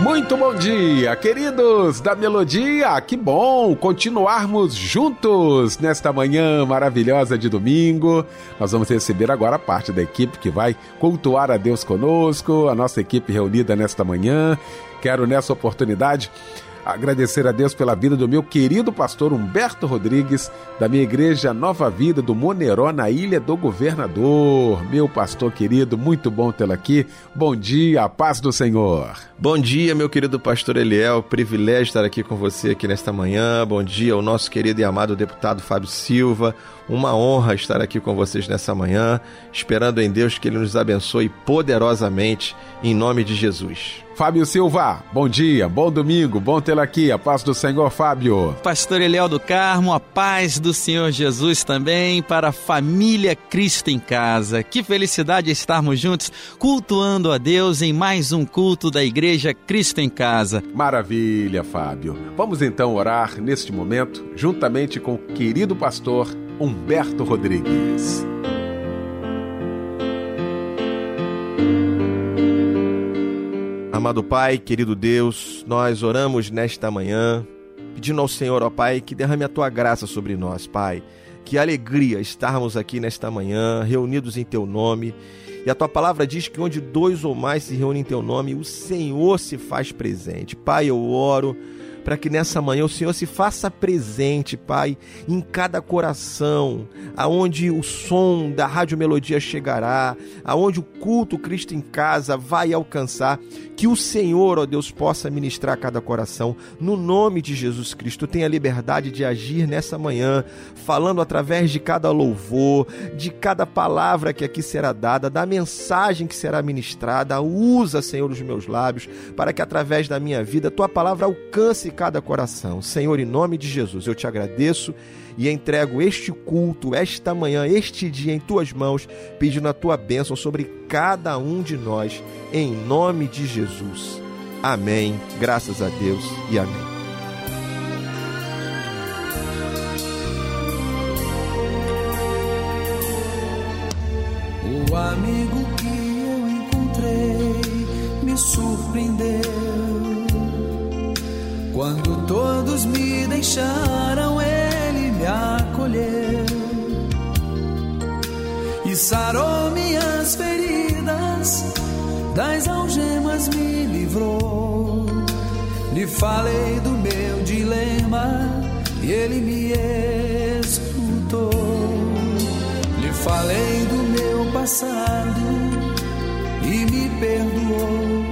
Muito bom dia, queridos da Melodia. Que bom continuarmos juntos nesta manhã maravilhosa de domingo. Nós vamos receber agora parte da equipe que vai cultuar a Deus conosco, a nossa equipe reunida nesta manhã. Quero nessa oportunidade agradecer a Deus pela vida do meu querido pastor Humberto Rodrigues, da minha igreja Nova Vida do Moneró, na Ilha do Governador. Meu pastor querido, muito bom tê-lo aqui. Bom dia, a paz do Senhor. Bom dia, meu querido pastor Eliel. Privilégio estar aqui com você aqui nesta manhã. Bom dia ao nosso querido e amado deputado Fábio Silva. Uma honra estar aqui com vocês nessa manhã, esperando em Deus que Ele nos abençoe poderosamente, em nome de Jesus. Fábio Silva, bom dia, bom domingo, bom tê-lo aqui, a paz do Senhor, Fábio. Pastor Eliel do Carmo, a paz do Senhor Jesus também para a família Cristo em casa. Que felicidade estarmos juntos, cultuando a Deus em mais um culto da Igreja Cristo em Casa. Maravilha, Fábio. Vamos então orar neste momento, juntamente com o querido pastor Humberto Rodrigues. Amado Pai, querido Deus, nós oramos nesta manhã, pedindo ao Senhor, ó Pai, que derrame a tua graça sobre nós, Pai. Que alegria estarmos aqui nesta manhã, reunidos em teu nome. E a tua palavra diz que onde dois ou mais se reúnem em teu nome, o Senhor se faz presente. Pai, eu oro para que nessa manhã o Senhor se faça presente, Pai, em cada coração, aonde o som da Rádio Melodia chegará, aonde o culto Cristo em casa vai alcançar, que o Senhor, ó Deus, possa ministrar cada coração. No nome de Jesus Cristo, tenha liberdade de agir nessa manhã, falando através de cada louvor, de cada palavra que aqui será dada, da mensagem que será ministrada. Usa, Senhor, os meus lábios, para que através da minha vida tua palavra alcance cada coração. Senhor, em nome de Jesus, eu te agradeço e entrego este culto, esta manhã, este dia em tuas mãos, pedindo a tua bênção sobre cada um de nós, em nome de Jesus. Amém. Graças a Deus e amém. O amigo que eu encontrei me surpreendeu quando todos me deixaram, ele me acolheu e sarou minhas feridas, das algemas me livrou. Lhe falei do meu dilema e ele me escutou. Lhe falei do meu passado e me perdoou.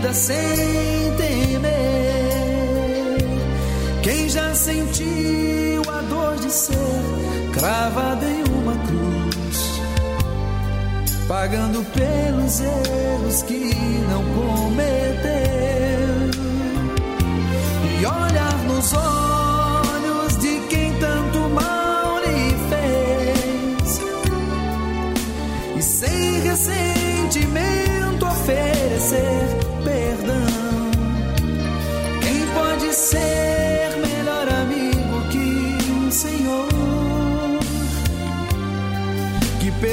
Vida sem temer. Quem já sentiu a dor de ser cravado em uma cruz, pagando pelos erros que não cometeu, e olhar nos olhos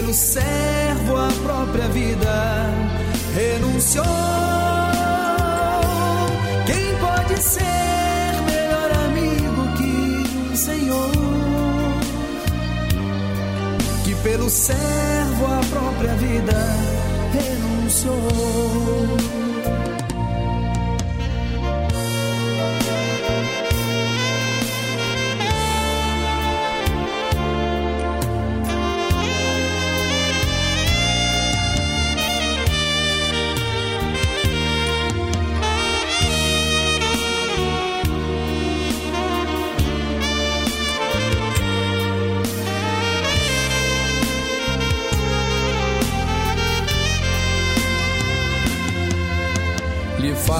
Pelo servo a própria vida renunciou. Quem pode ser melhor amigo que um Senhor? Que pelo servo a própria vida renunciou.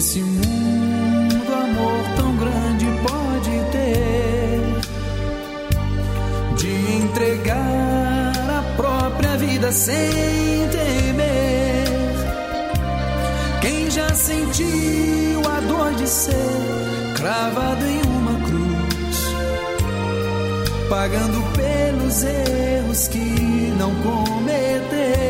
Nesse mundo amor tão grande pode ter de entregar a própria vida sem temer? Quem já sentiu a dor de ser cravado em uma cruz, pagando pelos erros que não cometeu,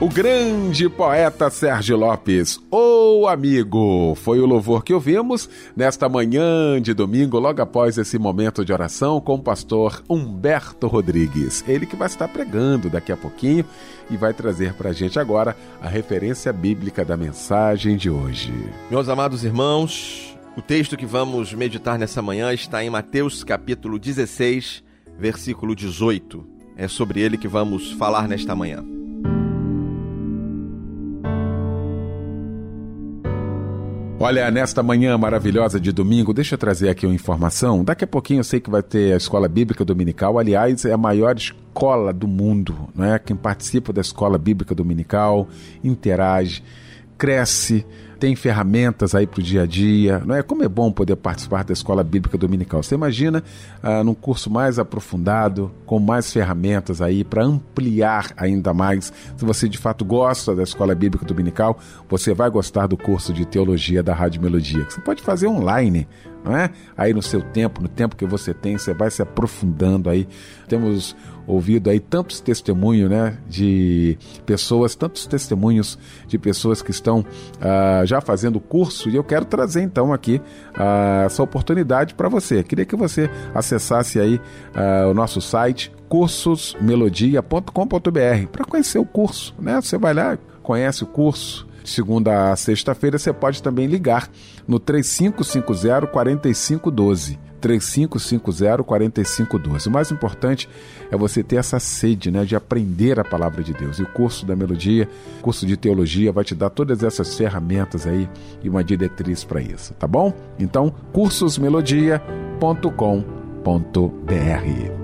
O grande poeta Sérgio Lopes, ô amigo, foi o louvor que ouvimos nesta manhã de domingo, logo após esse momento de oração com o pastor Humberto Rodrigues. Ele que vai estar pregando daqui a pouquinho e vai trazer para a gente agora a referência bíblica da mensagem de hoje. Meus amados irmãos, o texto que vamos meditar nessa manhã está em Mateus capítulo 16, versículo 18. É sobre ele que vamos falar nesta manhã. Olha, nesta manhã maravilhosa de domingo, deixa eu trazer aqui uma informação. Daqui a pouquinho eu sei que vai ter a Escola Bíblica Dominical. Aliás, é a maior escola do mundo, não é? Quem participa da Escola Bíblica Dominical interage, cresce, tem ferramentas aí para o dia a dia, não é? Como é bom poder participar da Escola Bíblica Dominical. Você imagina ah, num curso mais aprofundado, com mais ferramentas aí para ampliar ainda mais. Se você de fato gosta da Escola Bíblica Dominical, você vai gostar do curso de Teologia da Rádio Melodia, que você pode fazer online, não é? Aí no seu tempo, no tempo que você tem, você vai se aprofundando aí. Temos ouvido aí tantos testemunhos, né, de pessoas, tantos testemunhos de pessoas que estão ah, já fazendo curso e eu quero trazer então aqui ah, essa oportunidade para você. Queria que você acessasse aí ah, o nosso site cursosmelodia.com.br para conhecer o curso, né? Você vai lá, conhece o curso, segunda a sexta-feira, você pode também ligar no 3550 4512. 3550 4512. O mais importante é você ter essa sede né, de aprender a palavra de Deus. E o curso da melodia, curso de teologia, vai te dar todas essas ferramentas aí e uma diretriz para isso, tá bom? Então, cursosmelodia.com.br.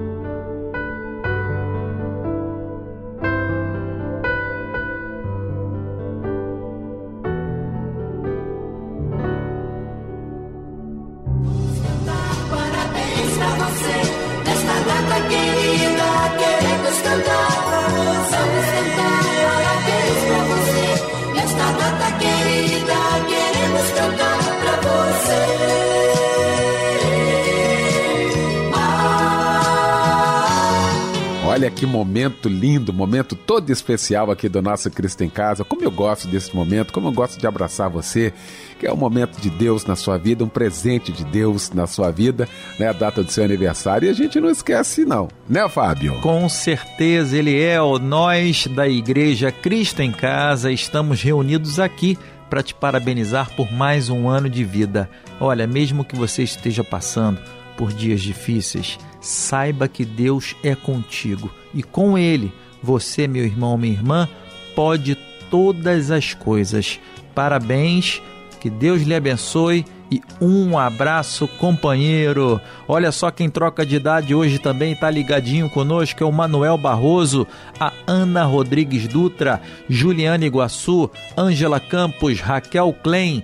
que momento lindo, momento todo especial aqui do nosso Cristo em Casa. Como eu gosto desse momento, como eu gosto de abraçar você, que é um momento de Deus na sua vida, um presente de Deus na sua vida, né? A data do seu aniversário. E a gente não esquece, não, né, Fábio? Com certeza, ele é nós da Igreja Cristo em Casa. Estamos reunidos aqui para te parabenizar por mais um ano de vida. Olha, mesmo que você esteja passando por dias difíceis, saiba que Deus é contigo e com Ele, você, meu irmão, minha irmã, pode todas as coisas. Parabéns, que Deus lhe abençoe e um abraço, companheiro. Olha só quem troca de idade hoje também está ligadinho conosco, é o Manuel Barroso, a Ana Rodrigues Dutra, Juliana Iguaçu, Ângela Campos, Raquel Klein,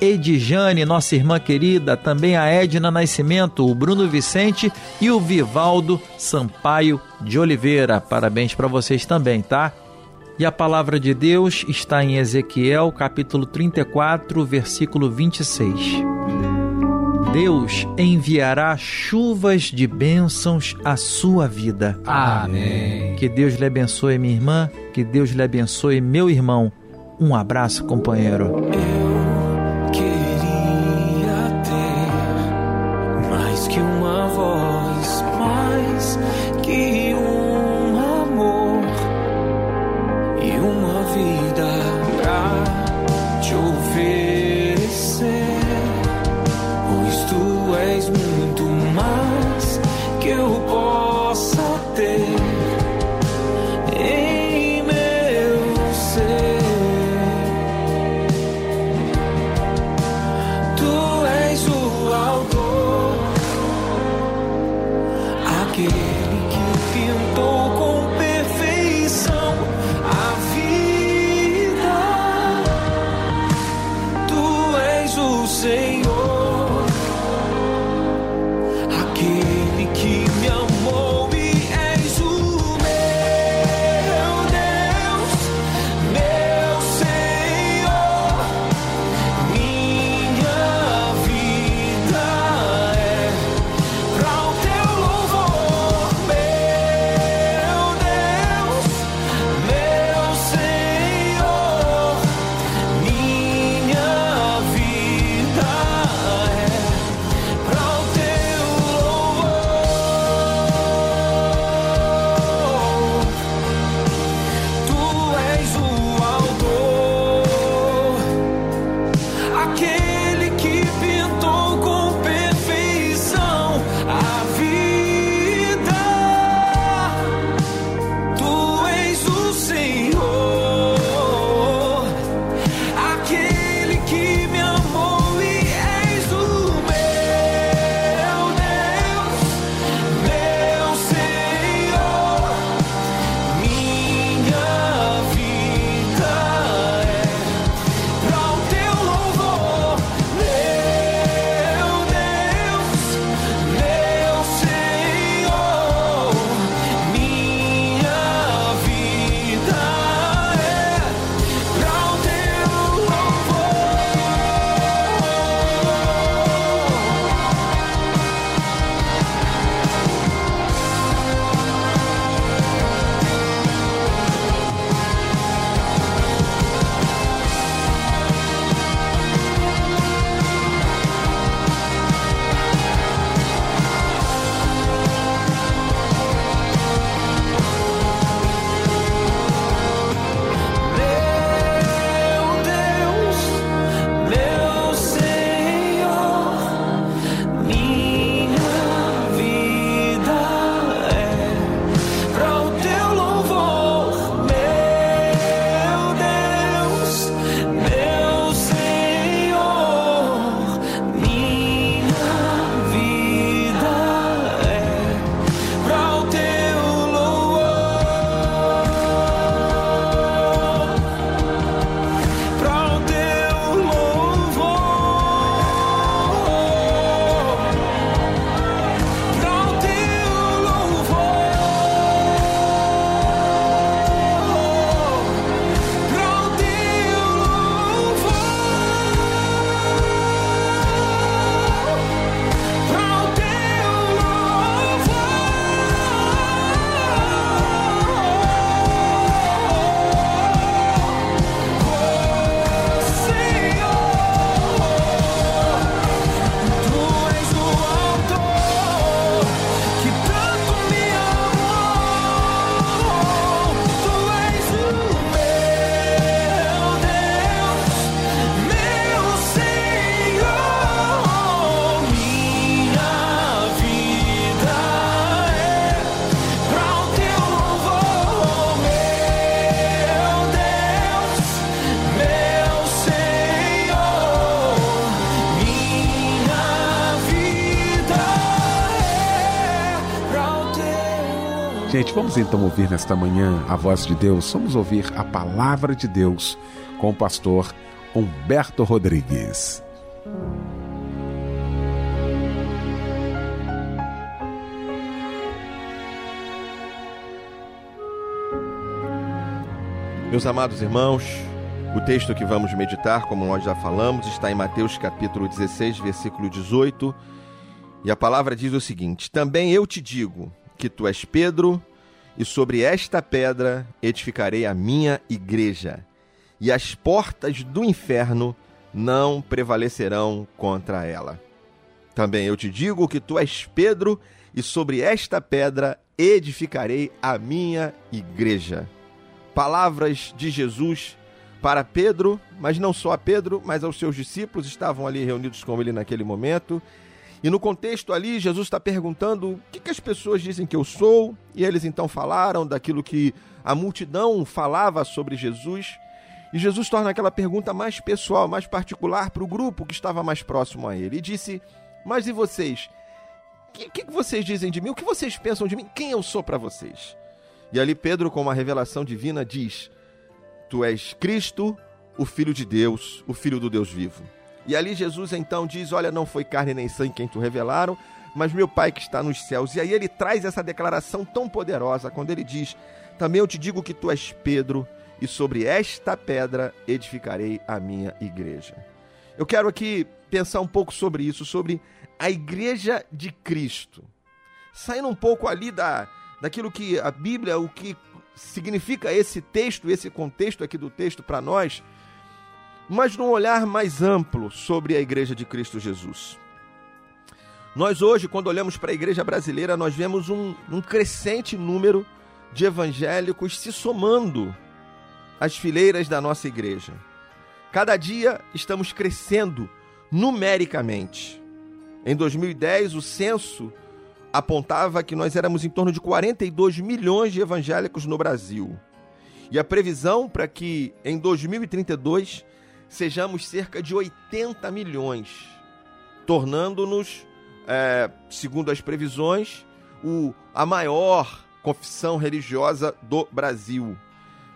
Edjane, nossa irmã querida, também a Edna Nascimento, o Bruno Vicente e o Vivaldo Sampaio de Oliveira. Parabéns para vocês também, tá? E a palavra de Deus está em Ezequiel, capítulo 34, versículo 26. Deus enviará chuvas de bênçãos à sua vida. Amém. Que Deus lhe abençoe, minha irmã. Que Deus lhe abençoe, meu irmão. Um abraço, companheiro. Vamos então ouvir nesta manhã a voz de Deus. Vamos ouvir a palavra de Deus com o pastor Humberto Rodrigues. Meus amados irmãos, o texto que vamos meditar, como nós já falamos, está em Mateus capítulo 16, versículo 18. E a palavra diz o seguinte: Também eu te digo que tu és Pedro, e sobre esta pedra edificarei a minha igreja, e as portas do inferno não prevalecerão contra ela. Também eu te digo que tu és Pedro, e sobre esta pedra edificarei a minha igreja. Palavras de Jesus para Pedro, mas não só a Pedro, mas aos seus discípulos, estavam ali reunidos com ele naquele momento. E no contexto ali, Jesus está perguntando o que, que, as pessoas dizem que eu sou, e eles então falaram daquilo que a multidão falava sobre Jesus. E Jesus torna aquela pergunta mais pessoal, mais particular para o grupo que estava mais próximo a ele. E disse: Mas e vocês? O que, que, vocês dizem de mim? O que vocês pensam de mim? Quem eu sou para vocês? E ali Pedro, com uma revelação divina, diz: Tu és Cristo, o Filho de Deus, o Filho do Deus vivo. E ali Jesus então diz: Olha, não foi carne nem sangue quem tu revelaram, mas meu Pai que está nos céus. E aí ele traz essa declaração tão poderosa quando ele diz: Também eu te digo que tu és Pedro, e sobre esta pedra edificarei a minha igreja. Eu quero aqui pensar um pouco sobre isso, sobre a igreja de Cristo. Saindo um pouco ali da, daquilo que a Bíblia, o que significa esse texto, esse contexto aqui do texto para nós mas num olhar mais amplo sobre a Igreja de Cristo Jesus. Nós hoje, quando olhamos para a igreja brasileira, nós vemos um, um crescente número de evangélicos se somando às fileiras da nossa igreja. Cada dia estamos crescendo numericamente. Em 2010, o censo apontava que nós éramos em torno de 42 milhões de evangélicos no Brasil. E a previsão para que em 2032 sejamos cerca de 80 milhões, tornando-nos, é, segundo as previsões, o, a maior confissão religiosa do Brasil.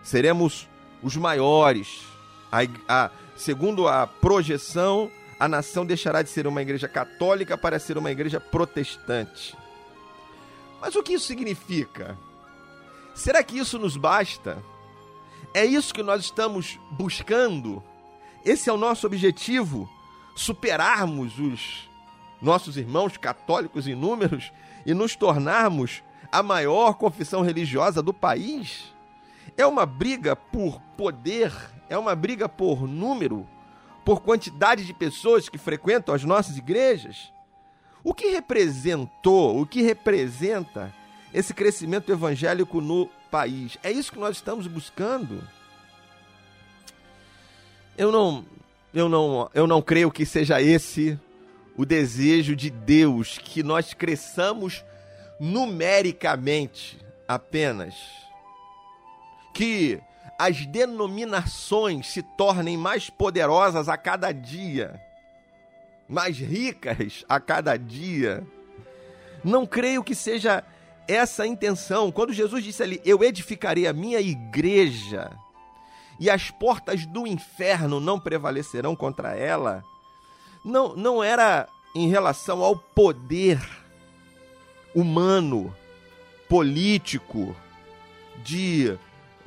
Seremos os maiores. A, a, segundo a projeção, a nação deixará de ser uma igreja católica para ser uma igreja protestante. Mas o que isso significa? Será que isso nos basta? É isso que nós estamos buscando? Esse é o nosso objetivo: superarmos os nossos irmãos católicos inúmeros e nos tornarmos a maior confissão religiosa do país? É uma briga por poder, é uma briga por número, por quantidade de pessoas que frequentam as nossas igrejas? O que representou, o que representa esse crescimento evangélico no país? É isso que nós estamos buscando? Eu não, eu não, eu não creio que seja esse o desejo de Deus que nós cresçamos numericamente apenas. Que as denominações se tornem mais poderosas a cada dia, mais ricas a cada dia. Não creio que seja essa a intenção. Quando Jesus disse ali: Eu edificarei a minha igreja e as portas do inferno não prevalecerão contra ela, não, não era em relação ao poder humano, político, de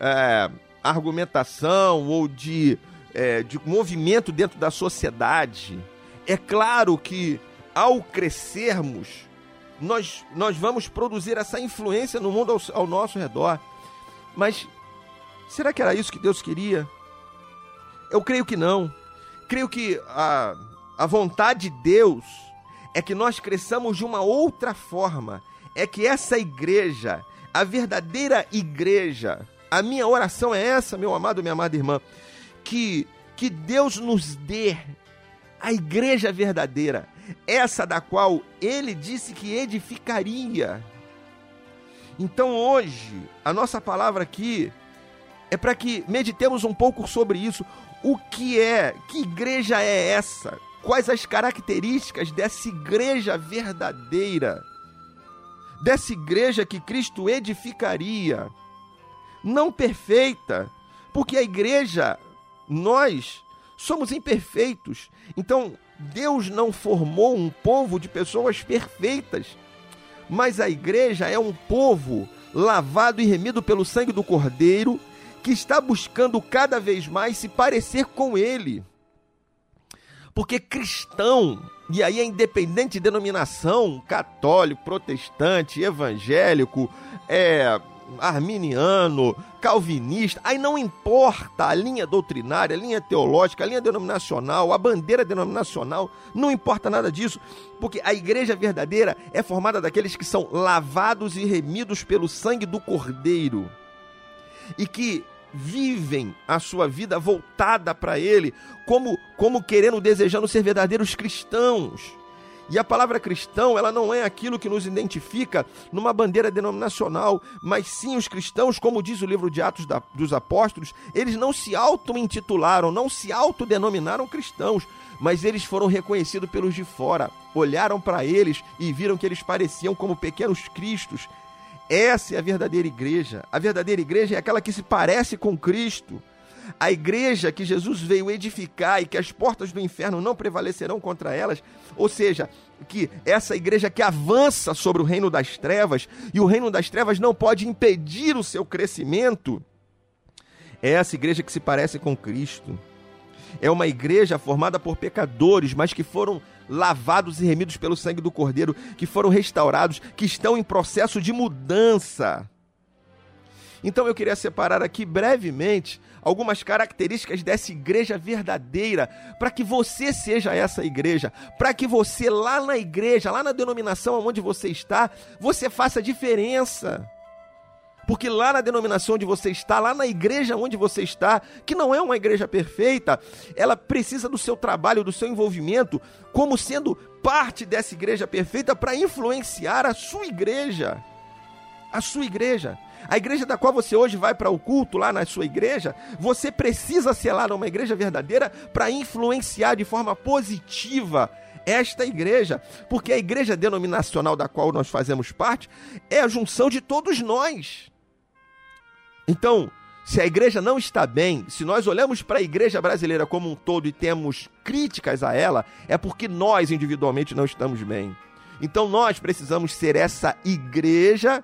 é, argumentação ou de, é, de movimento dentro da sociedade. É claro que ao crescermos, nós, nós vamos produzir essa influência no mundo ao, ao nosso redor. Mas Será que era isso que Deus queria? Eu creio que não. Creio que a, a vontade de Deus é que nós cresçamos de uma outra forma. É que essa igreja, a verdadeira igreja, a minha oração é essa, meu amado, minha amada irmã, que, que Deus nos dê a igreja verdadeira, essa da qual ele disse que edificaria. Então hoje, a nossa palavra aqui é para que meditemos um pouco sobre isso. O que é? Que igreja é essa? Quais as características dessa igreja verdadeira? dessa igreja que Cristo edificaria. Não perfeita, porque a igreja, nós somos imperfeitos. Então, Deus não formou um povo de pessoas perfeitas, mas a igreja é um povo lavado e remido pelo sangue do Cordeiro, que está buscando cada vez mais se parecer com ele. Porque cristão, e aí é independente de denominação, católico, protestante, evangélico, é arminiano, calvinista, aí não importa a linha doutrinária, a linha teológica, a linha denominacional, a bandeira denominacional, não importa nada disso, porque a igreja verdadeira é formada daqueles que são lavados e remidos pelo sangue do Cordeiro e que vivem a sua vida voltada para ele, como como querendo, desejando ser verdadeiros cristãos. E a palavra cristão, ela não é aquilo que nos identifica numa bandeira denominacional, mas sim os cristãos, como diz o livro de Atos da, dos Apóstolos, eles não se auto-intitularam, não se autodenominaram cristãos, mas eles foram reconhecidos pelos de fora. Olharam para eles e viram que eles pareciam como pequenos cristos. Essa é a verdadeira igreja. A verdadeira igreja é aquela que se parece com Cristo a igreja que Jesus veio edificar e que as portas do inferno não prevalecerão contra elas, ou seja, que essa igreja que avança sobre o reino das trevas e o reino das trevas não pode impedir o seu crescimento, é essa igreja que se parece com Cristo. É uma igreja formada por pecadores, mas que foram lavados e remidos pelo sangue do Cordeiro, que foram restaurados, que estão em processo de mudança. Então eu queria separar aqui brevemente algumas características dessa igreja verdadeira, para que você seja essa igreja, para que você lá na igreja, lá na denominação onde você está, você faça diferença. Porque lá na denominação onde você está, lá na igreja onde você está, que não é uma igreja perfeita, ela precisa do seu trabalho, do seu envolvimento, como sendo parte dessa igreja perfeita para influenciar a sua igreja. A sua igreja. A igreja da qual você hoje vai para o culto, lá na sua igreja, você precisa ser lá numa igreja verdadeira para influenciar de forma positiva esta igreja, porque a igreja denominacional da qual nós fazemos parte é a junção de todos nós. Então, se a igreja não está bem, se nós olhamos para a igreja brasileira como um todo e temos críticas a ela, é porque nós individualmente não estamos bem. Então nós precisamos ser essa igreja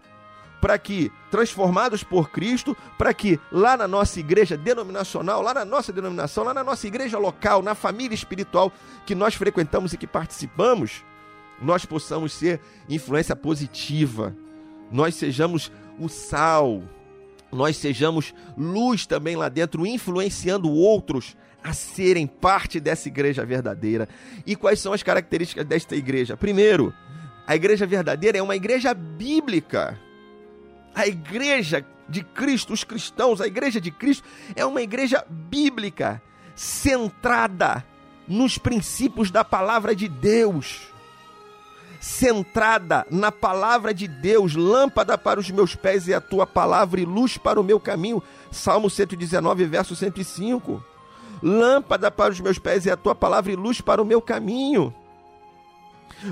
para que, transformados por Cristo, para que lá na nossa igreja denominacional, lá na nossa denominação, lá na nossa igreja local, na família espiritual que nós frequentamos e que participamos, nós possamos ser influência positiva, nós sejamos o sal, nós sejamos luz também lá dentro, influenciando outros a serem parte dessa igreja verdadeira. E quais são as características desta igreja? Primeiro, a igreja verdadeira é uma igreja bíblica. A igreja de Cristo, os cristãos, a igreja de Cristo é uma igreja bíblica, centrada nos princípios da palavra de Deus. Centrada na palavra de Deus, lâmpada para os meus pés e a tua palavra e luz para o meu caminho. Salmo 119, verso 105. Lâmpada para os meus pés e a tua palavra e luz para o meu caminho.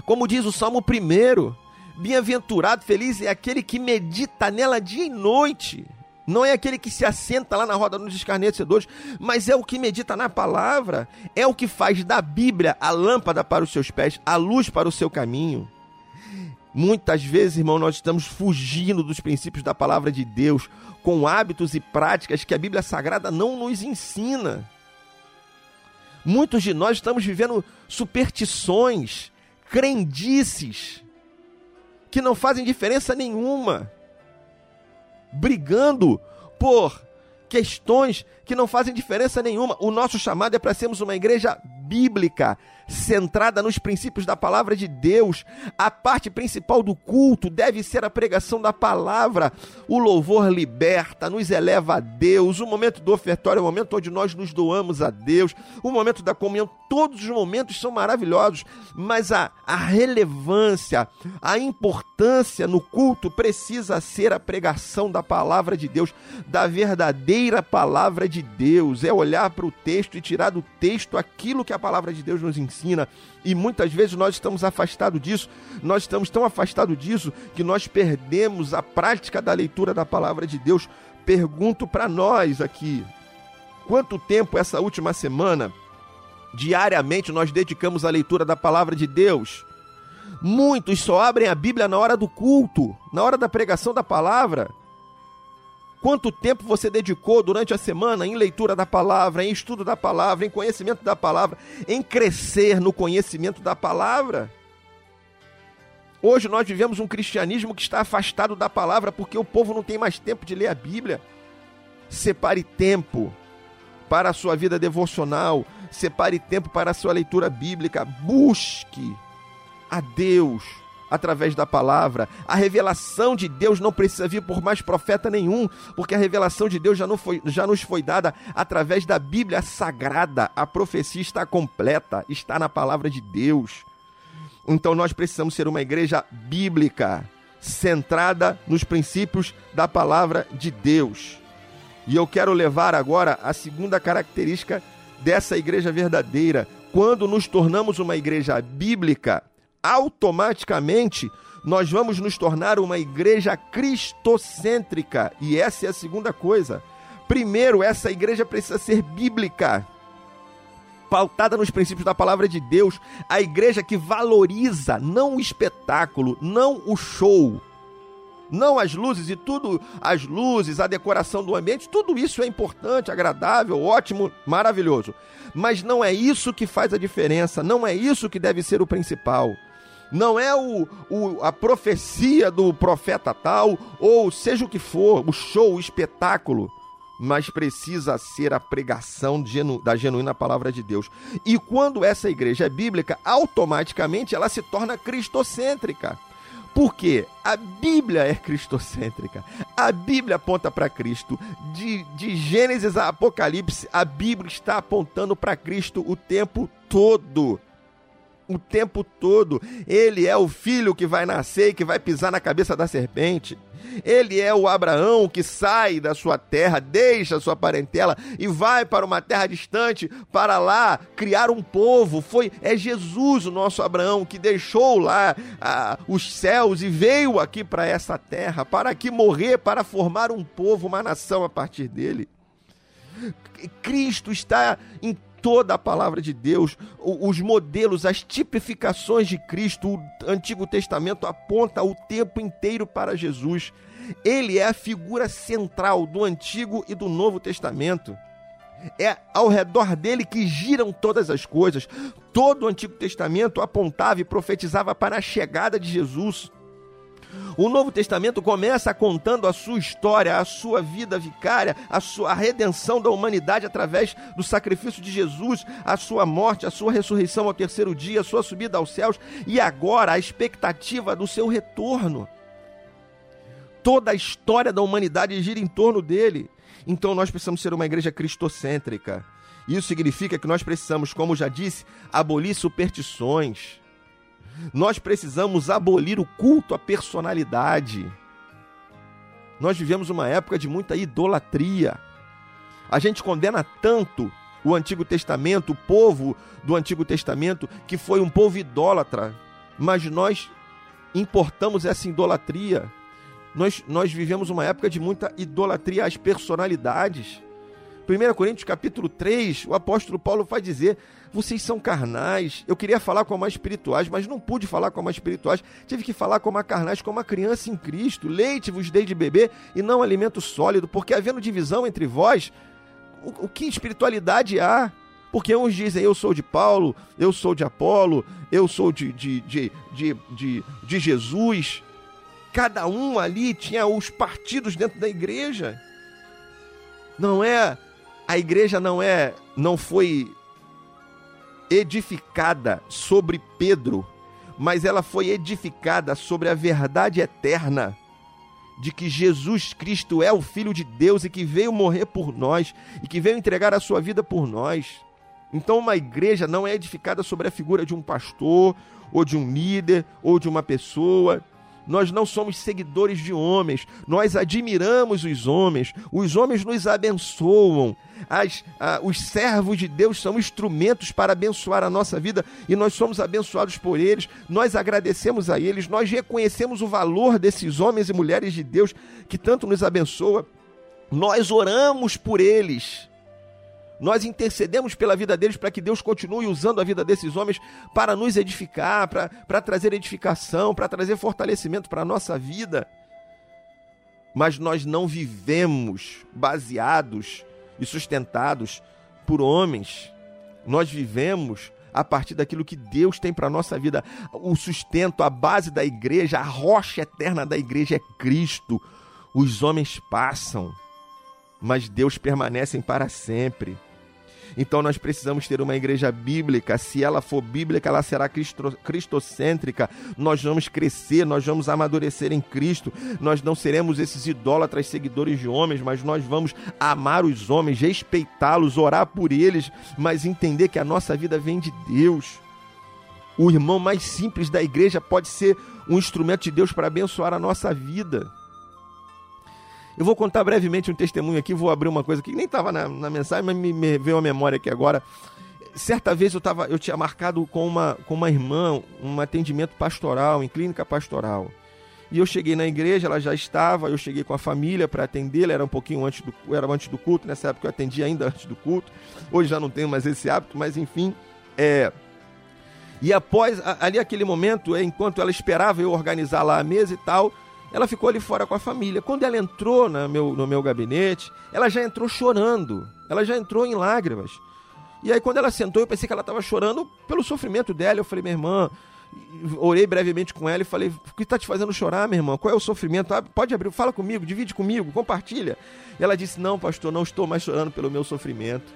Como diz o Salmo 1, Bem-aventurado, feliz é aquele que medita nela dia e noite. Não é aquele que se assenta lá na roda dos escarnecedores, mas é o que medita na palavra. É o que faz da Bíblia a lâmpada para os seus pés, a luz para o seu caminho. Muitas vezes, irmão, nós estamos fugindo dos princípios da palavra de Deus com hábitos e práticas que a Bíblia Sagrada não nos ensina. Muitos de nós estamos vivendo superstições, crendices que não fazem diferença nenhuma, brigando por questões que não fazem diferença nenhuma. O nosso chamado é para sermos uma igreja bíblica, centrada nos princípios da palavra de Deus. A parte principal do culto deve ser a pregação da palavra. O louvor liberta, nos eleva a Deus. O momento do ofertório é o momento onde nós nos doamos a Deus. O momento da comunhão, todos os momentos são maravilhosos, mas a, a relevância, a importância no culto precisa ser a pregação da palavra de Deus, da verdadeira palavra de Deus. É olhar para o texto e tirar do texto aquilo que a a palavra de Deus nos ensina. E muitas vezes nós estamos afastados disso, nós estamos tão afastados disso que nós perdemos a prática da leitura da palavra de Deus. Pergunto para nós aqui: quanto tempo essa última semana, diariamente, nós dedicamos à leitura da palavra de Deus? Muitos só abrem a Bíblia na hora do culto, na hora da pregação da palavra. Quanto tempo você dedicou durante a semana em leitura da palavra, em estudo da palavra, em conhecimento da palavra, em crescer no conhecimento da palavra? Hoje nós vivemos um cristianismo que está afastado da palavra porque o povo não tem mais tempo de ler a Bíblia. Separe tempo para a sua vida devocional, separe tempo para a sua leitura bíblica, busque a Deus através da palavra. A revelação de Deus não precisa vir por mais profeta nenhum, porque a revelação de Deus já, não foi, já nos foi dada através da Bíblia Sagrada. A profecia está completa, está na palavra de Deus. Então nós precisamos ser uma igreja bíblica, centrada nos princípios da palavra de Deus. E eu quero levar agora a segunda característica dessa igreja verdadeira. Quando nos tornamos uma igreja bíblica, automaticamente nós vamos nos tornar uma igreja cristocêntrica. E essa é a segunda coisa. Primeiro, essa igreja precisa ser bíblica, pautada nos princípios da palavra de Deus. A igreja que valoriza não o espetáculo, não o show, não as luzes e tudo, as luzes, a decoração do ambiente, tudo isso é importante, agradável, ótimo, maravilhoso. Mas não é isso que faz a diferença, não é isso que deve ser o principal não é o, o, a profecia do profeta tal, ou seja o que for, o show, o espetáculo, mas precisa ser a pregação genu, da genuína palavra de Deus. E quando essa igreja é bíblica, automaticamente ela se torna cristocêntrica. Porque a Bíblia é cristocêntrica. A Bíblia aponta para Cristo. De, de Gênesis a Apocalipse, a Bíblia está apontando para Cristo o tempo todo o tempo todo. Ele é o filho que vai nascer e que vai pisar na cabeça da serpente. Ele é o Abraão que sai da sua terra, deixa a sua parentela e vai para uma terra distante para lá criar um povo. Foi é Jesus o nosso Abraão que deixou lá ah, os céus e veio aqui para essa terra para aqui morrer para formar um povo, uma nação a partir dele. Cristo está em toda a palavra de Deus, os modelos, as tipificações de Cristo, o Antigo Testamento aponta o tempo inteiro para Jesus. Ele é a figura central do Antigo e do Novo Testamento. É ao redor dele que giram todas as coisas. Todo o Antigo Testamento apontava e profetizava para a chegada de Jesus. O Novo Testamento começa contando a sua história, a sua vida vicária, a sua redenção da humanidade através do sacrifício de Jesus, a sua morte, a sua ressurreição ao terceiro dia, a sua subida aos céus e agora a expectativa do seu retorno. Toda a história da humanidade gira em torno dele. Então nós precisamos ser uma igreja cristocêntrica. Isso significa que nós precisamos, como já disse, abolir superstições nós precisamos abolir o culto à personalidade. Nós vivemos uma época de muita idolatria. A gente condena tanto o Antigo Testamento, o povo do Antigo Testamento, que foi um povo idólatra, mas nós importamos essa idolatria. Nós, nós vivemos uma época de muita idolatria às personalidades. 1 Coríntios capítulo 3, o apóstolo Paulo vai dizer: vocês são carnais. Eu queria falar como a espirituais, mas não pude falar como a espirituais. Tive que falar como a carnais, como a criança em Cristo. Leite vos dei de beber e não alimento sólido, porque havendo divisão entre vós, o, o que espiritualidade há? Porque uns dizem eu sou de Paulo, eu sou de Apolo, eu sou de, de, de, de, de, de Jesus. Cada um ali tinha os partidos dentro da igreja. Não é a igreja não é, não foi edificada sobre Pedro, mas ela foi edificada sobre a verdade eterna de que Jesus Cristo é o Filho de Deus e que veio morrer por nós e que veio entregar a sua vida por nós. Então, uma igreja não é edificada sobre a figura de um pastor, ou de um líder, ou de uma pessoa, Nós não somos seguidores de homens, nós admiramos os homens, os homens nos abençoam. As, os servos de Deus são instrumentos para abençoar a nossa vida e nós somos abençoados por eles. Nós agradecemos a eles, nós reconhecemos o valor desses homens e mulheres de Deus que tanto nos abençoa. Nós oramos por eles. Nós intercedemos pela vida deles para que Deus continue usando a vida desses homens para nos edificar, para, trazer edificação, para trazer fortalecimento para a nossa vida. Mas nós não vivemos baseados e sustentados por homens. Nós vivemos a partir daquilo que Deus tem para a nossa vida. O sustento, a base da igreja, a rocha eterna da igreja é Cristo. Os homens passam, mas Deus permanece para sempre. Então nós precisamos ter uma igreja bíblica. Se ela for bíblica, ela será cristo, cristocêntrica. Nós vamos crescer, nós vamos amadurecer em Cristo. Nós não seremos esses idólatras seguidores de homens, mas nós vamos amar os homens, respeitá-los, orar por eles, mas entender que a nossa vida vem de Deus. O irmão mais simples da igreja pode ser um instrumento de Deus para abençoar a nossa vida. Eu vou contar brevemente um testemunho aqui, vou abrir uma coisa que nem estava na, na, mensagem, mas me, me veio a memória aqui agora. Certa vez eu, tava, eu tinha marcado com uma, com uma irmã um atendimento pastoral, em clínica pastoral. E eu cheguei na igreja, ela já estava, eu cheguei com a família para atendê-la, era um pouquinho antes do, era antes do culto, nessa época eu atendia ainda antes do culto. Hoje já não tenho mais esse hábito, mas enfim, é, e após ali aquele momento, é, enquanto ela esperava eu organizar lá a mesa e tal, ela ficou ali fora com a família. Quando ela entrou no meu, no meu gabinete, ela já entrou chorando. Ela já entrou em lágrimas. E aí, quando ela sentou, eu pensei que ela estava chorando pelo sofrimento dela. Eu falei, minha irmã, orei brevemente com ela e falei: O que está te fazendo chorar, minha irmã? Qual é o sofrimento? Ah, pode abrir, fala comigo, divide comigo, compartilha. E ela disse: Não, pastor, não estou mais chorando pelo meu sofrimento,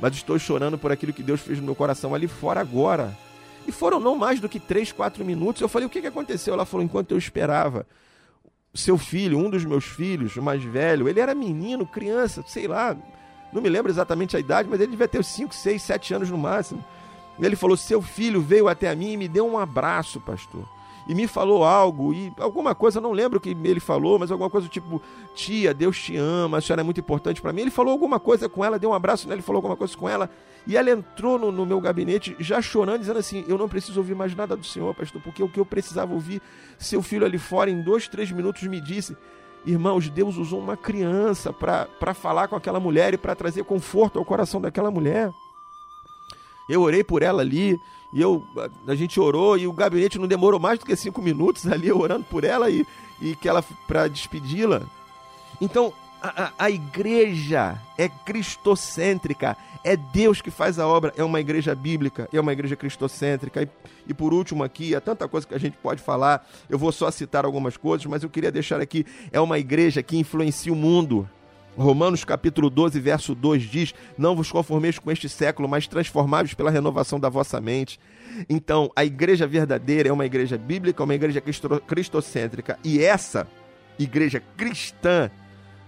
mas estou chorando por aquilo que Deus fez no meu coração ali fora agora. E foram não mais do que três, quatro minutos. Eu falei: O que, que aconteceu? Ela falou: Enquanto eu esperava seu filho, um dos meus filhos, o mais velho, ele era menino, criança, sei lá, não me lembro exatamente a idade, mas ele devia ter 5, 6, 7 anos no máximo. Ele falou: Seu filho veio até a mim e me deu um abraço, pastor e me falou algo, e alguma coisa, não lembro o que ele falou, mas alguma coisa tipo, tia, Deus te ama, a senhora é muito importante para mim. Ele falou alguma coisa com ela, deu um abraço nela, ele falou alguma coisa com ela, e ela entrou no, no, meu gabinete já chorando, dizendo assim: Eu não preciso ouvir mais nada do senhor, pastor, porque o que eu precisava ouvir, seu filho ali fora, em dois, três minutos, me disse. Irmãos, Deus usou uma criança para falar com aquela mulher e para trazer conforto ao coração daquela mulher. Eu orei por ela ali, e eu, a, gente orou e o gabinete não demorou mais do que cinco minutos ali orando por ela e, e que ela para despedi-la. Então a, a, a, igreja é cristocêntrica, é Deus que faz a obra, é uma igreja bíblica, é uma igreja cristocêntrica. E, e por último aqui, há tanta coisa que a gente pode falar, eu vou só citar algumas coisas, mas eu queria deixar aqui, é uma igreja que influencia o mundo. Romanos capítulo 12, verso 2 diz: Não vos conformeis com este século, mas transformáveis pela renovação da vossa mente. Então, a igreja verdadeira é uma igreja bíblica, uma igreja cristocêntrica. E essa igreja cristã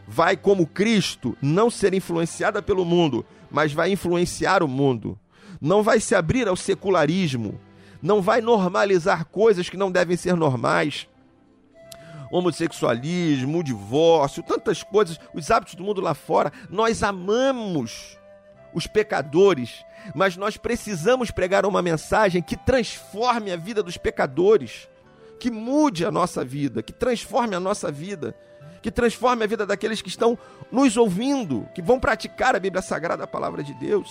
vai, como Cristo, não ser influenciada pelo mundo, mas vai influenciar o mundo. Não vai se abrir ao secularismo. Não vai normalizar coisas que não devem ser normais homossexualismo, o divórcio, tantas coisas, os hábitos do mundo lá fora. Nós amamos os pecadores, mas nós precisamos pregar uma mensagem que transforme a vida dos pecadores, que mude a nossa vida, que transforme a nossa vida, que transforme a vida daqueles que estão nos ouvindo, que vão praticar a Bíblia Sagrada, a palavra de Deus.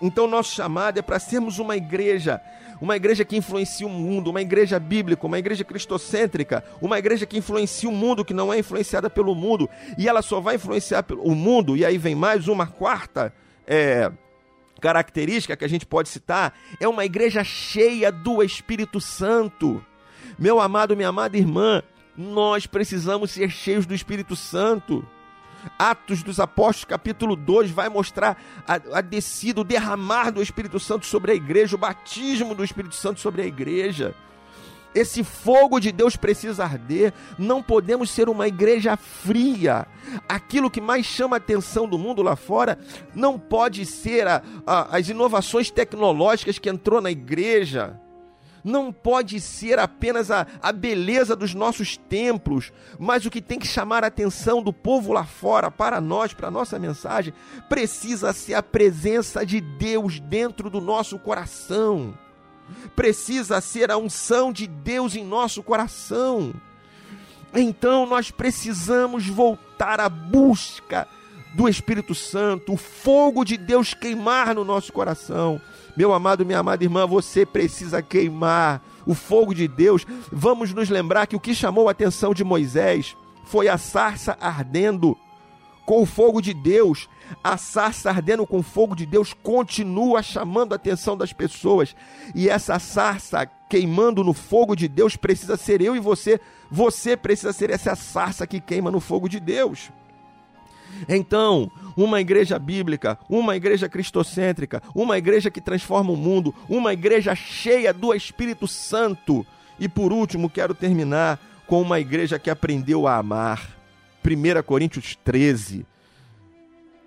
Então, nosso chamado é para sermos uma igreja uma igreja que influencia o mundo, uma igreja bíblica, uma igreja cristocêntrica, uma igreja que influencia o mundo, que não é influenciada pelo mundo, e ela só vai influenciar o mundo, e aí vem mais uma quarta é, característica que a gente pode citar, é uma igreja cheia do Espírito Santo. Meu amado, minha amada irmã, nós precisamos ser cheios do Espírito Santo. Atos dos Apóstolos, capítulo 2, vai mostrar a, a descida, o derramar do Espírito Santo sobre a igreja, o batismo do Espírito Santo sobre a igreja. Esse fogo de Deus precisa arder. Não podemos ser uma igreja fria. Aquilo que mais chama a atenção do mundo lá fora não pode ser a, a, as inovações tecnológicas que entrou na igreja não pode ser apenas a, a beleza dos nossos templos, mas o que tem que chamar a atenção do povo lá fora para nós, para a nossa mensagem, precisa ser a presença de Deus dentro do nosso coração. Precisa ser a unção de Deus em nosso coração. Então nós precisamos voltar à busca do Espírito Santo, o fogo de Deus queimar no nosso coração. Meu amado, minha amada irmã, você precisa queimar o fogo de Deus. Vamos nos lembrar que o que chamou a atenção de Moisés foi a sarça ardendo com o fogo de Deus. A sarça ardendo com o fogo de Deus continua chamando a atenção das pessoas. E essa sarça queimando no fogo de Deus precisa ser eu e você. Você precisa ser essa sarça que queima no fogo de Deus. Então, uma igreja bíblica, uma igreja cristocêntrica, uma igreja que transforma o mundo, uma igreja cheia do Espírito Santo. E por último, quero terminar com uma igreja que aprendeu a amar. 1 Coríntios 13.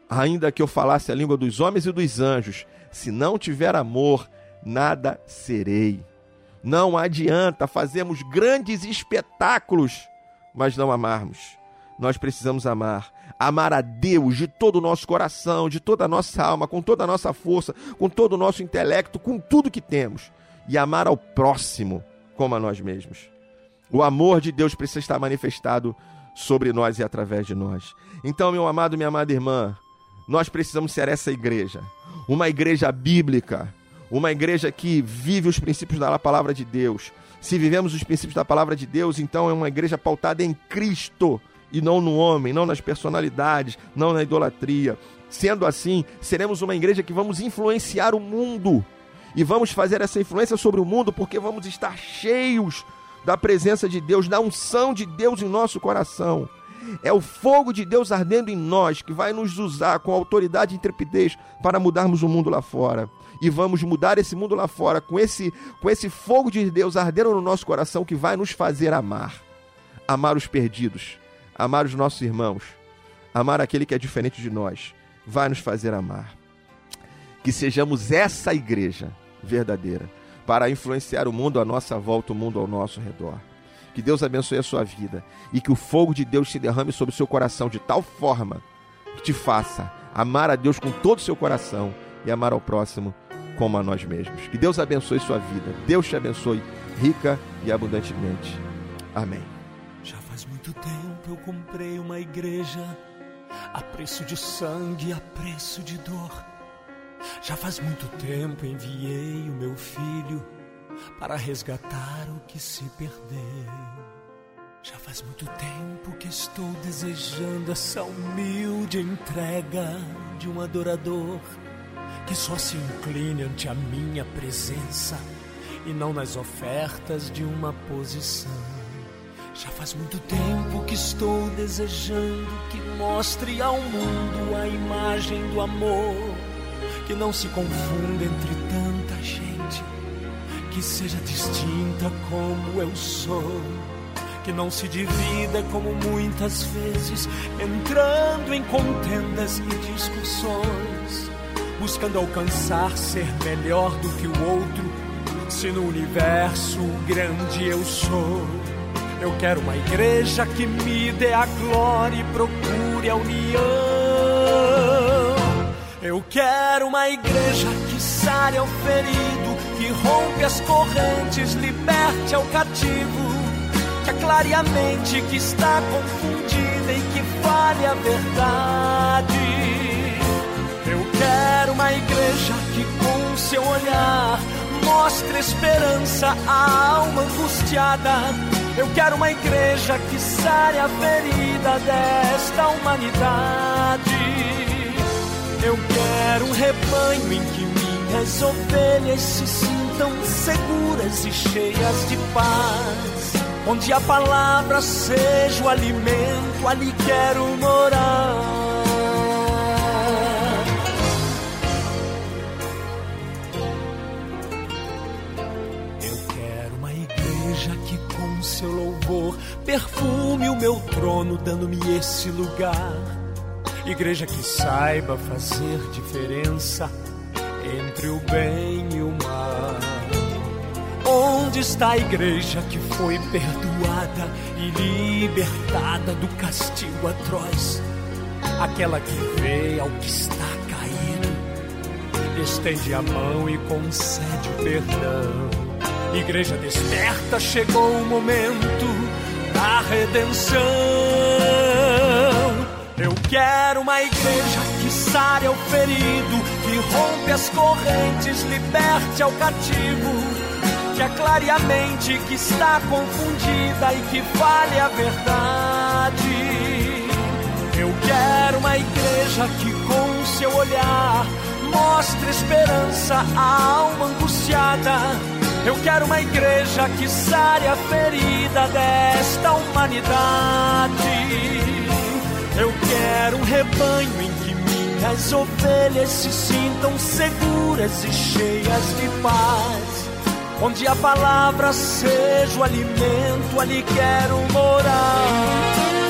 Ainda que eu falasse a língua dos homens e dos anjos, se não tiver amor, nada serei. Não adianta fazermos grandes espetáculos, mas não amarmos. Nós precisamos amar amar a Deus de todo o nosso coração, de toda a nossa alma, com toda a nossa força, com todo o nosso intelecto, com tudo que temos, e amar ao próximo como a nós mesmos. O amor de Deus precisa estar manifestado sobre nós e através de nós. Então, meu amado, minha amada irmã, nós precisamos ser essa igreja, uma igreja bíblica, uma igreja que vive os princípios da palavra de Deus. Se vivemos os princípios da palavra de Deus, então é uma igreja pautada em Cristo e não no homem, não nas personalidades, não na idolatria. Sendo assim, seremos uma igreja que vamos influenciar o mundo. E vamos fazer essa influência sobre o mundo porque vamos estar cheios da presença de Deus, da unção de Deus em nosso coração. É o fogo de Deus ardendo em nós que vai nos usar com autoridade e intrepidez para mudarmos o mundo lá fora. E vamos mudar esse mundo lá fora com esse, com esse fogo de Deus ardendo no nosso coração que vai nos fazer amar. Amar os perdidos, amar os nossos irmãos, amar aquele que é diferente de nós, vai nos fazer amar. Que sejamos essa igreja verdadeira para influenciar o mundo à nossa volta, o mundo ao nosso redor. Que Deus abençoe a sua vida e que o fogo de Deus se derrame sobre o seu coração de tal forma que te faça amar a Deus com todo o seu coração e amar ao próximo como a nós mesmos. Que Deus abençoe sua vida. Deus te abençoe rica e abundantemente. Amém. Já faz muito tempo eu comprei uma igreja a preço de sangue, a preço de dor. Já faz muito tempo enviei o meu filho para resgatar o que se perdeu. Já faz muito tempo que estou desejando essa humilde entrega de um adorador que só se incline ante a minha presença e não nas ofertas de uma posição. Já faz muito tempo que estou desejando que mostre ao mundo a imagem do amor, que não se confunda entre tanta gente, que seja distinta como eu sou, que não se divida como muitas vezes, entrando em contendas e discussões, buscando alcançar ser melhor do que o outro, se no universo grande eu sou eu quero uma igreja que me dê a glória e procure a união. Eu quero uma igreja que sare ao ferido, que rompe as correntes, liberte ao cativo, que aclare a mente que está confundida e que fale a verdade. Eu quero uma igreja que com seu olhar mostre esperança à alma angustiada eu quero uma igreja que sare a ferida desta humanidade. Eu quero um rebanho em que minhas ovelhas se sintam seguras e cheias de paz. Onde a palavra seja o alimento, ali quero morar. Seu louvor, perfume o meu trono, dando-me esse lugar. Igreja que saiba fazer diferença entre o bem e o mal. Onde está a igreja que foi perdoada e libertada do castigo atroz? Aquela que vê ao que está caído, estende a mão e concede o perdão. Igreja desperta, chegou o momento da redenção. Eu quero uma igreja que sare ao ferido, que rompe as correntes, liberte ao cativo que aclare a mente que está confundida e que fale a verdade. Eu quero uma igreja que com seu olhar mostre esperança à alma angustiada. Eu quero uma igreja que sare a ferida desta humanidade. Eu quero um rebanho em que minhas ovelhas se sintam seguras e cheias de paz. Onde a palavra seja o alimento, ali quero morar.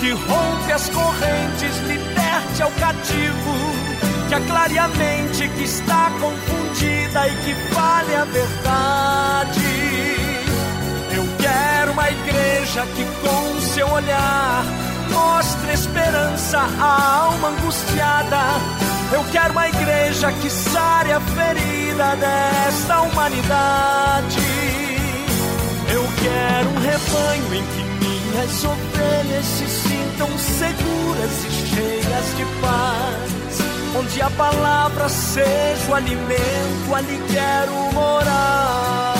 Que rompe as correntes, liberte ao cativo que aclare a mente que está confundida e que fale a verdade. Eu quero uma igreja que com seu olhar mostre esperança à alma angustiada. Eu quero uma igreja que sare a ferida desta humanidade. Eu quero um rebanho em que minhas ovelhas se sintam seguras e cheias de paz onde a palavra seja o alimento, ali quero morar.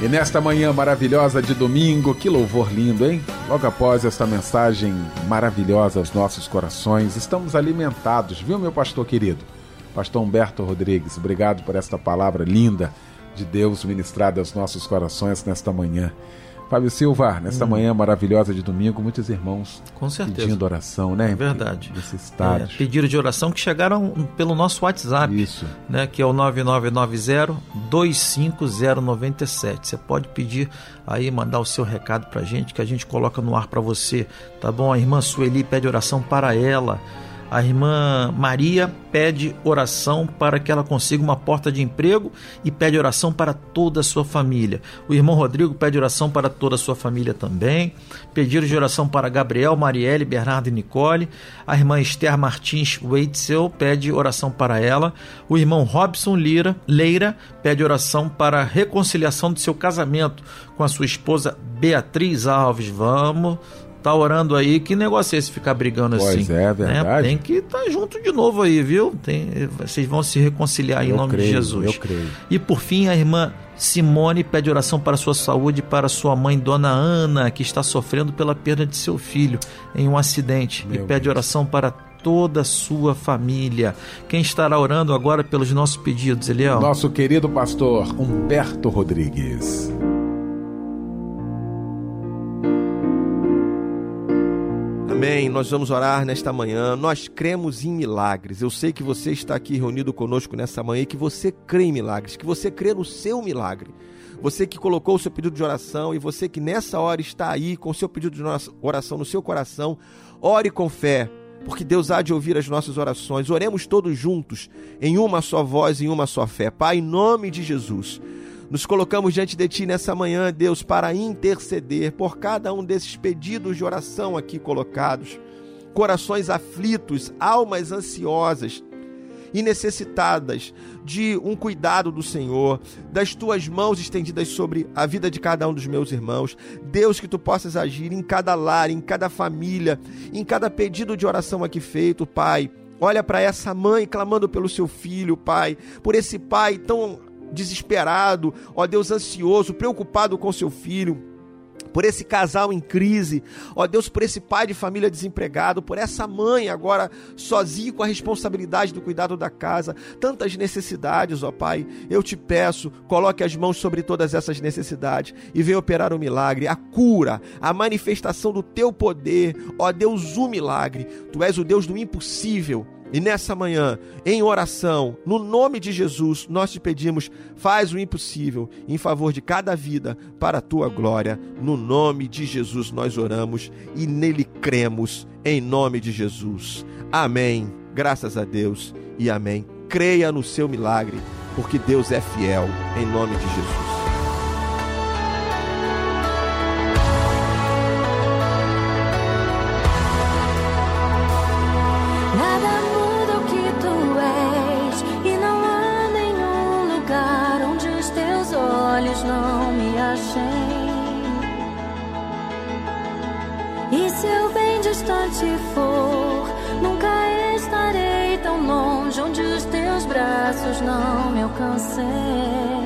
E nesta manhã maravilhosa de domingo, que louvor lindo, hein? Logo após esta mensagem maravilhosa aos nossos corações, estamos alimentados, viu, meu pastor querido? Pastor Humberto Rodrigues, obrigado por esta palavra linda de Deus ministrada aos nossos corações nesta manhã. Fábio Silva, nesta hum. manhã maravilhosa de domingo, muitos irmãos Com certeza. pedindo oração, né? É verdade. Necessitados. É, pediram de oração que chegaram pelo nosso WhatsApp. Isso. Né, que é o 9990-25097. Você pode pedir aí, mandar o seu recado pra gente, que a gente coloca no ar para você, tá bom? A irmã Sueli pede oração para ela. A irmã Maria pede oração para que ela consiga uma porta de emprego e pede oração para toda a sua família. O irmão Rodrigo pede oração para toda a sua família também. Pediram de oração para Gabriel, Marielle, Bernardo e Nicole. A irmã Esther Martins Weitzel pede oração para ela. O irmão Robson Lira, Leira pede oração para a reconciliação do seu casamento com a sua esposa Beatriz Alves. Vamos tá orando aí, que negócio é esse ficar brigando pois assim? Pois é, verdade. Né? Tem que estar tá junto de novo aí, viu? Tem, vocês vão se reconciliar em eu nome creio, de Jesus. Eu creio. E por fim, a irmã Simone pede oração para sua saúde e para sua mãe, Dona Ana, que está sofrendo pela perda de seu filho em um acidente. Meu e pede Deus. oração para toda a sua família. Quem estará orando agora pelos nossos pedidos, Eliel? Nosso querido pastor Humberto Rodrigues. Amém. Nós vamos orar nesta manhã. Nós cremos em milagres. Eu sei que você está aqui reunido conosco nessa manhã e que você crê em milagres, que você crê no seu milagre. Você que colocou o seu pedido de oração e você que nessa hora está aí com o seu pedido de oração no seu coração, ore com fé, porque Deus há de ouvir as nossas orações. Oremos todos juntos, em uma só voz, em uma só fé. Pai, em nome de Jesus. Nos colocamos diante de Ti nessa manhã, Deus, para interceder por cada um desses pedidos de oração aqui colocados. Corações aflitos, almas ansiosas e necessitadas de um cuidado do Senhor, das tuas mãos estendidas sobre a vida de cada um dos meus irmãos. Deus, que tu possas agir em cada lar, em cada família, em cada pedido de oração aqui feito, Pai. Olha para essa mãe clamando pelo seu filho, Pai, por esse pai tão desesperado, ó Deus, ansioso, preocupado com seu filho. por esse casal em crise, ó Deus, por esse pai de família desempregado, por essa mãe agora sozinho com a responsabilidade do cuidado da casa, tantas necessidades, ó Pai. Eu te peço, coloque as mãos sobre todas essas necessidades e venha operar o milagre, a cura, a manifestação do teu poder, ó Deus, o milagre. Tu és o Deus do impossível. E nessa manhã, em oração, no nome de Jesus, nós te pedimos, faz o impossível em favor de cada vida para a tua glória. No nome de Jesus nós oramos e nele cremos, em nome de Jesus. Amém. Graças a Deus e amém. Creia no seu milagre, porque Deus é fiel, em nome de Jesus. Distante for, nunca estarei tão longe onde os teus braços não me alcancem.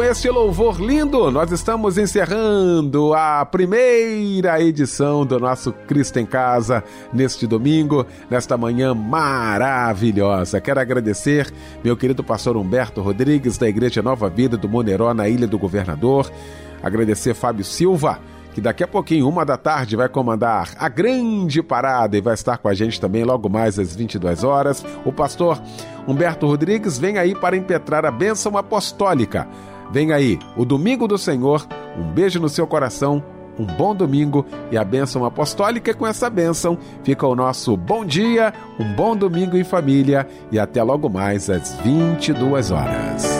Com esse louvor lindo, nós estamos encerrando a primeira edição do nosso Cristo em Casa neste domingo, nesta manhã maravilhosa. Quero agradecer meu querido pastor Humberto Rodrigues, da Igreja Nova Vida do Moneró, na Ilha do Governador. Agradecer Fábio Silva que daqui a pouquinho, uma da tarde, vai comandar a grande parada e vai estar com a gente também logo mais às 22 horas. O pastor Humberto Rodrigues vem aí para impetrar a bênção apostólica Vem aí, o Domingo do Senhor. Um beijo no seu coração, um bom domingo e a bênção apostólica. Com essa bênção fica o nosso bom dia, um bom domingo em família e até logo mais às 22 horas.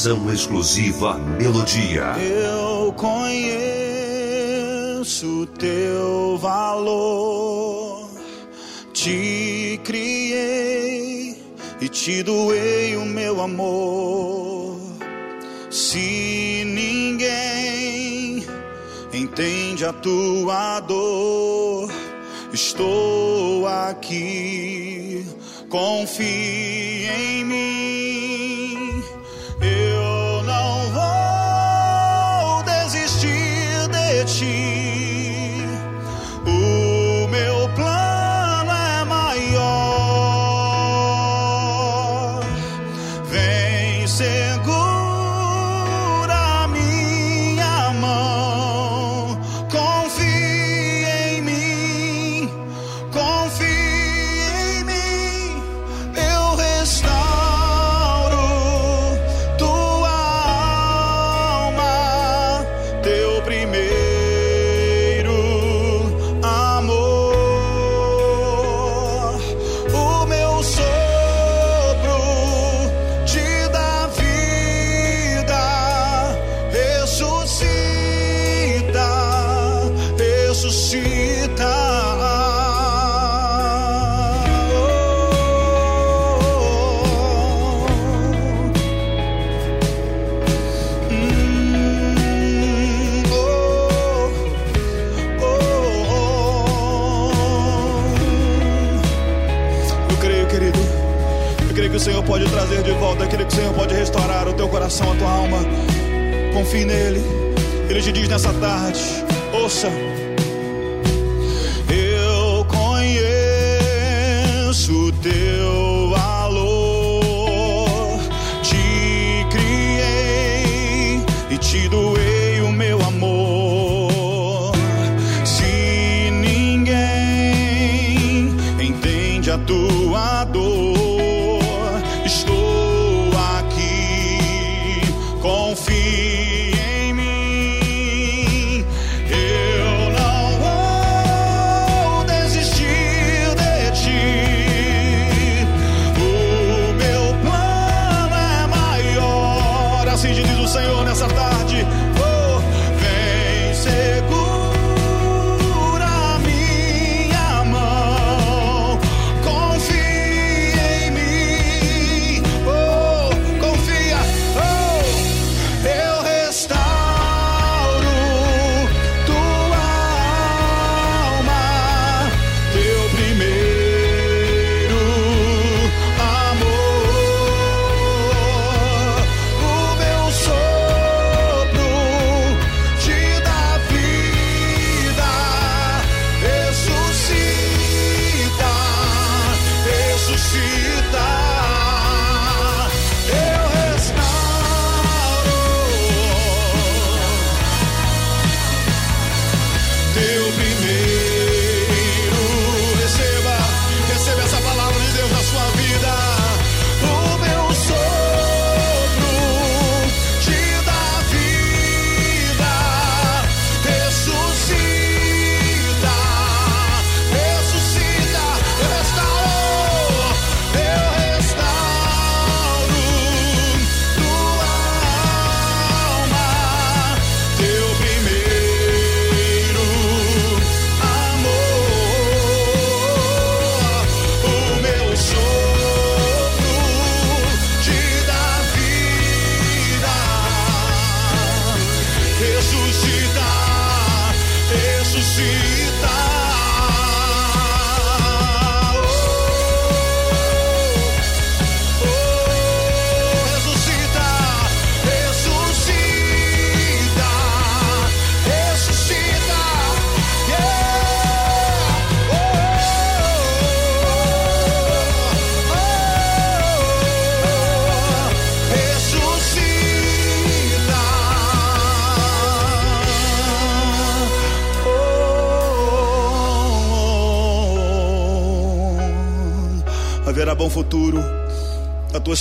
Exclusiva Melodia. Eu conheço teu valor, te criei e te doei o meu amor. Se ninguém entende a tua dor, estou aqui, confie em mim. Nessa tarde: ouça.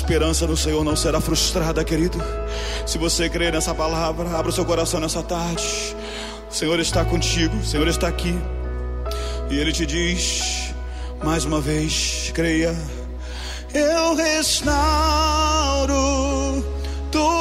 Esperança no Senhor não será frustrada, querido. Se você crê nessa palavra, abra o seu coração nessa tarde. O Senhor está contigo, o Senhor está aqui. E Ele te diz, mais uma vez, creia. Eu restauro tua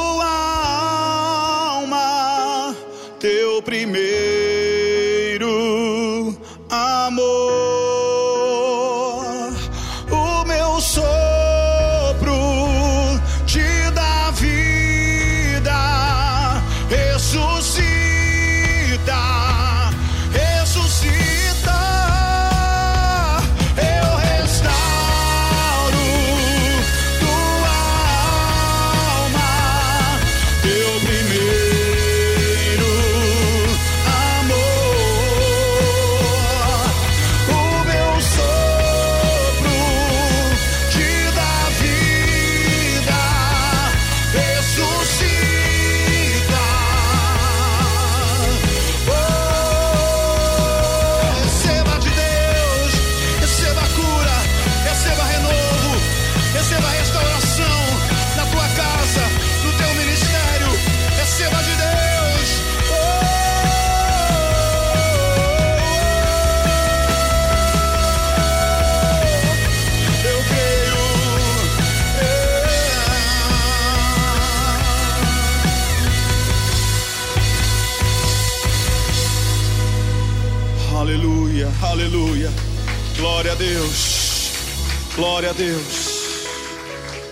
Deus.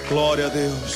Glória a Deus.